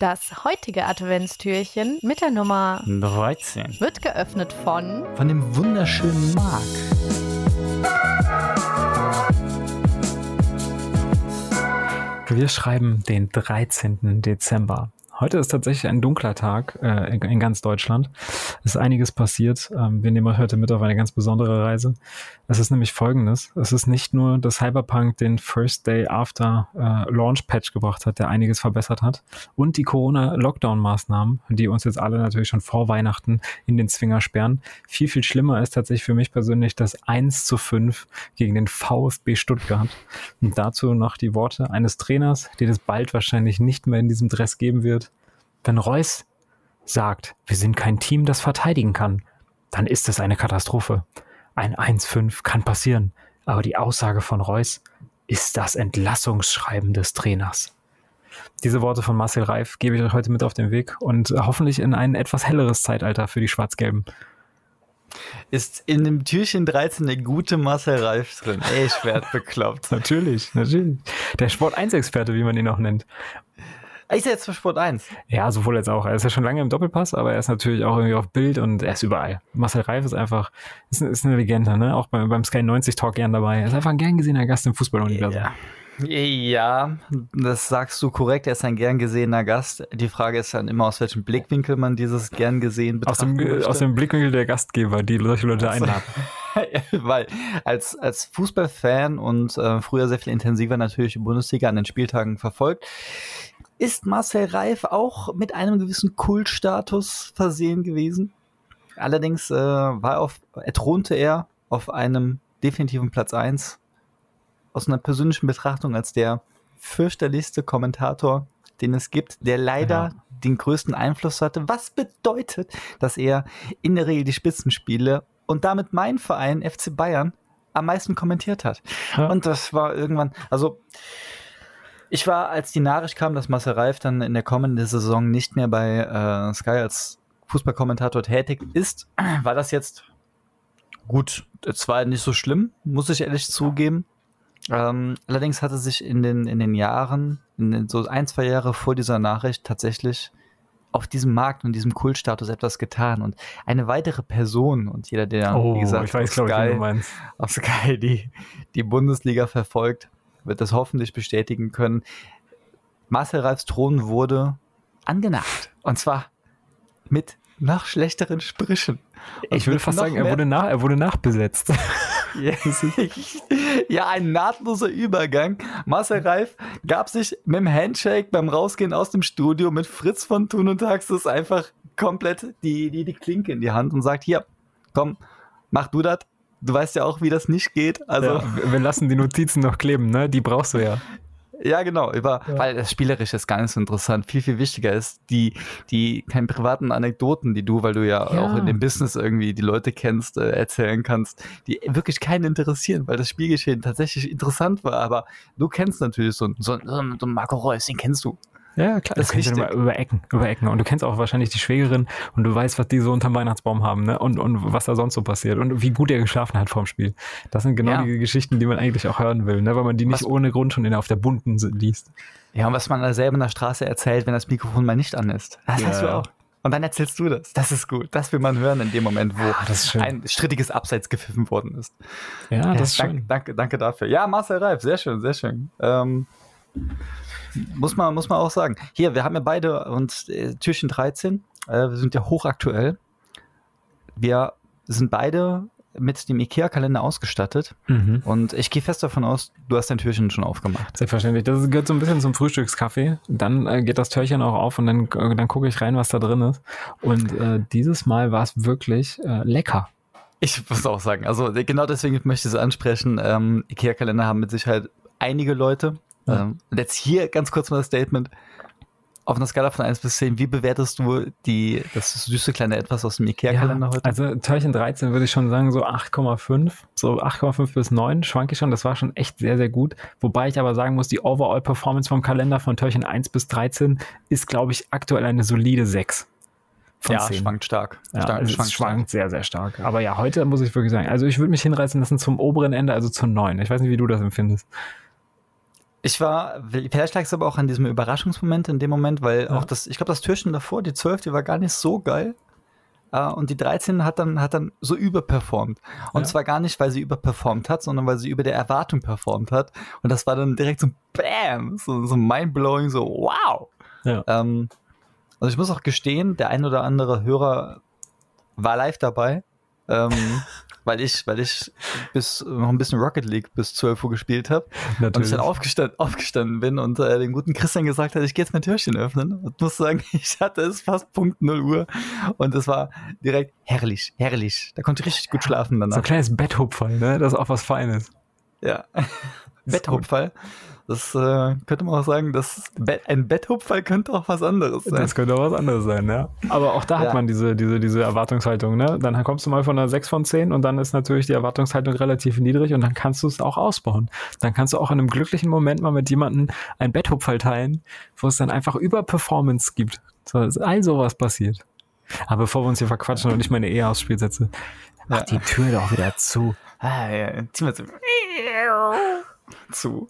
Das heutige Adventstürchen mit der Nummer 13 wird geöffnet von von dem wunderschönen Marc. Wir schreiben den 13. Dezember. Heute ist tatsächlich ein dunkler Tag äh, in, in, ganz Deutschland. Es ist einiges passiert. Ähm, wir nehmen euch heute mit auf eine ganz besondere Reise. Es ist nämlich folgendes. Es ist nicht nur, dass Cyberpunk den First Day After äh, Launch Patch gebracht hat, der einiges verbessert hat. Und die Corona-Lockdown-Maßnahmen, die uns jetzt alle natürlich schon vor Weihnachten in den Zwinger sperren. Viel, viel schlimmer ist tatsächlich für mich persönlich das 1 zu 5 gegen den VfB Stuttgart. Und dazu noch die Worte eines Trainers, den es bald wahrscheinlich nicht mehr in diesem Dress geben wird. Wenn Reus sagt, wir sind kein Team, das verteidigen kann, dann ist es eine Katastrophe. Ein 1-5 kann passieren, aber die Aussage von Reus ist das Entlassungsschreiben des Trainers. Diese Worte von Marcel Reif gebe ich euch heute mit auf den Weg und hoffentlich in ein etwas helleres Zeitalter für die Schwarz-Gelben. Ist in dem Türchen 13 eine gute Marcel Reif drin? Ey, ich werde bekloppt. natürlich, natürlich. Der Sport 1-Experte, wie man ihn auch nennt. Ist er jetzt für Sport 1? Ja, sowohl als auch. Er ist ja schon lange im Doppelpass, aber er ist natürlich auch irgendwie auf Bild und er ist überall. Marcel Reif ist einfach, ist, ist eine Legende, ne? Auch beim, beim Sky 90 Talk gern dabei. Er ist einfach ein gern gesehener Gast im Fußballuniversum. Ja. Ja, das sagst du korrekt. Er ist ein gern gesehener Gast. Die Frage ist dann immer, aus welchem Blickwinkel man dieses gern gesehen betrachtet. Aus dem, aus dem Blickwinkel der Gastgeber, die solche Leute einladen. Weil als, als Fußballfan und äh, früher sehr viel intensiver natürlich die Bundesliga an den Spieltagen verfolgt, ist Marcel Reif auch mit einem gewissen Kultstatus versehen gewesen. Allerdings äh, war auf, erthronte er auf einem definitiven Platz 1 aus einer persönlichen Betrachtung als der fürchterlichste Kommentator, den es gibt, der leider ja. den größten Einfluss hatte. Was bedeutet, dass er in der Regel die Spitzenspiele und damit mein Verein FC Bayern am meisten kommentiert hat. Ja. Und das war irgendwann, also ich war, als die Nachricht kam, dass Marcel Reif dann in der kommenden Saison nicht mehr bei äh, Sky als Fußballkommentator tätig ist, war das jetzt gut. Es war nicht so schlimm, muss ich ehrlich zugeben. Ähm, allerdings hatte sich in den, in den Jahren, in den, so ein, zwei Jahre vor dieser Nachricht tatsächlich auf diesem Markt und diesem Kultstatus etwas getan. Und eine weitere Person und jeder, der, oh, wie gesagt, weiß, auf, Sky, auf Sky die, die Bundesliga verfolgt, wird das hoffentlich bestätigen können. Marcel Reifs Thron wurde angenagt. Und zwar mit noch schlechteren Sprüchen. Und ich würde fast sagen, er wurde, nach, er wurde nachbesetzt. ja, ein nahtloser Übergang. Marcel Reif gab sich mit dem Handshake beim Rausgehen aus dem Studio mit Fritz von Thun und Taxis einfach komplett die, die, die Klinke in die Hand und sagt, hier, komm, mach du das du weißt ja auch, wie das nicht geht. Also ja, wir lassen die Notizen noch kleben, ne? Die brauchst du ja. Ja, genau, über, ja. weil das Spielerische ist gar nicht so interessant. Viel, viel wichtiger ist die, die keine privaten Anekdoten, die du, weil du ja, ja. auch in dem Business irgendwie die Leute kennst, äh, erzählen kannst, die wirklich keinen interessieren, weil das Spielgeschehen tatsächlich interessant war. Aber du kennst natürlich so, so, so einen Marco Reus, den kennst du. Ja, klar. Das, das kennst du über Ecken, über Ecken. Und du kennst auch wahrscheinlich die Schwägerin und du weißt, was die so unterm Weihnachtsbaum haben, ne? Und, und was da sonst so passiert und wie gut er geschlafen hat vorm Spiel. Das sind genau ja. die Geschichten, die man eigentlich auch hören will, ne? Weil man die nicht was, ohne Grund schon in, auf der bunten liest. Ja, und was man da selber in der Straße erzählt, wenn das Mikrofon mal nicht an ist. Das ja. hast du auch. Und dann erzählst du das. Das ist gut. Das will man hören in dem Moment, wo ah, ein strittiges Abseits gepfiffen worden ist. Ja, das ist danke, schön. Danke, danke dafür. Ja, Marcel Reif, sehr schön, sehr schön. Ähm, muss man, muss man auch sagen. Hier, wir haben ja beide und äh, Türchen 13. Äh, wir sind ja hochaktuell. Wir sind beide mit dem IKEA-Kalender ausgestattet. Mhm. Und ich gehe fest davon aus, du hast dein Türchen schon aufgemacht. Selbstverständlich. Das gehört so ein bisschen zum Frühstückskaffee. Dann äh, geht das Türchen auch auf und dann, äh, dann gucke ich rein, was da drin ist. Und äh, dieses Mal war es wirklich äh, lecker. Ich muss auch sagen, also genau deswegen möchte ich es ansprechen. Ähm, IKEA-Kalender haben mit Sicherheit einige Leute. Ja. Ähm, und jetzt hier ganz kurz mal das Statement. Auf einer Skala von 1 bis 10, wie bewertest du die, das süße kleine Etwas aus dem Ikea-Kalender ja, heute? Also Türchen 13 würde ich schon sagen, so 8,5. So 8,5 bis 9 schwanke ich schon. Das war schon echt sehr, sehr gut. Wobei ich aber sagen muss, die Overall-Performance vom Kalender von Türchen 1 bis 13 ist, glaube ich, aktuell eine solide 6. ja, 10. schwankt stark. Ja, stark, es schwankt, schwankt sehr, sehr stark. Aber ja, heute muss ich wirklich sagen, also ich würde mich hinreißen lassen zum oberen Ende, also zu 9. Ich weiß nicht, wie du das empfindest Ich war, vielleicht lag es aber auch an diesem Überraschungsmoment in dem Moment, weil Ja. auch das, ich glaube, das Türchen davor, die 12, die war gar nicht so geil. Äh, und die 13 hat dann, hat dann so überperformt. Und Ja. zwar gar nicht, weil sie überperformt hat, sondern weil sie über der Erwartung performt hat. Und das war dann direkt so BAM! So, so mindblowing, so wow! Ja. Ähm, also ich muss auch gestehen, der ein oder andere Hörer war live dabei. Ähm, weil ich, weil ich bis noch ein bisschen Rocket League bis 12 Uhr gespielt habe. Und ich dann aufgestanden, aufgestanden bin und äh, dem guten Christian gesagt hat, ich gehe jetzt mein Türchen öffnen. Und muss sagen, ich hatte es fast Punkt 0 Uhr. Und es war direkt herrlich, herrlich. Da konnte ich richtig gut schlafen So ein danach. kleines Betthupferl, ne? Das ist auch was Feines. Ja. Betthupferl. Das äh, könnte man auch sagen, dass ein Betthupferl könnte auch was anderes sein. Das könnte auch was anderes sein, ja. Aber auch da hat Ja. man diese, diese, diese Erwartungshaltung, ne? Dann kommst du mal von einer 6 von 10 und dann ist natürlich die Erwartungshaltung relativ niedrig und dann kannst du es auch ausbauen. Dann kannst du auch in einem glücklichen Moment mal mit jemandem ein Betthupferl teilen, wo es dann einfach über Performance gibt. So, all sowas passiert. Aber bevor wir uns hier verquatschen und ich meine Ehe aufs Spiel setze, mach Ja. die Tür doch wieder zu. Ah, ja, ziehen wir zu. zu.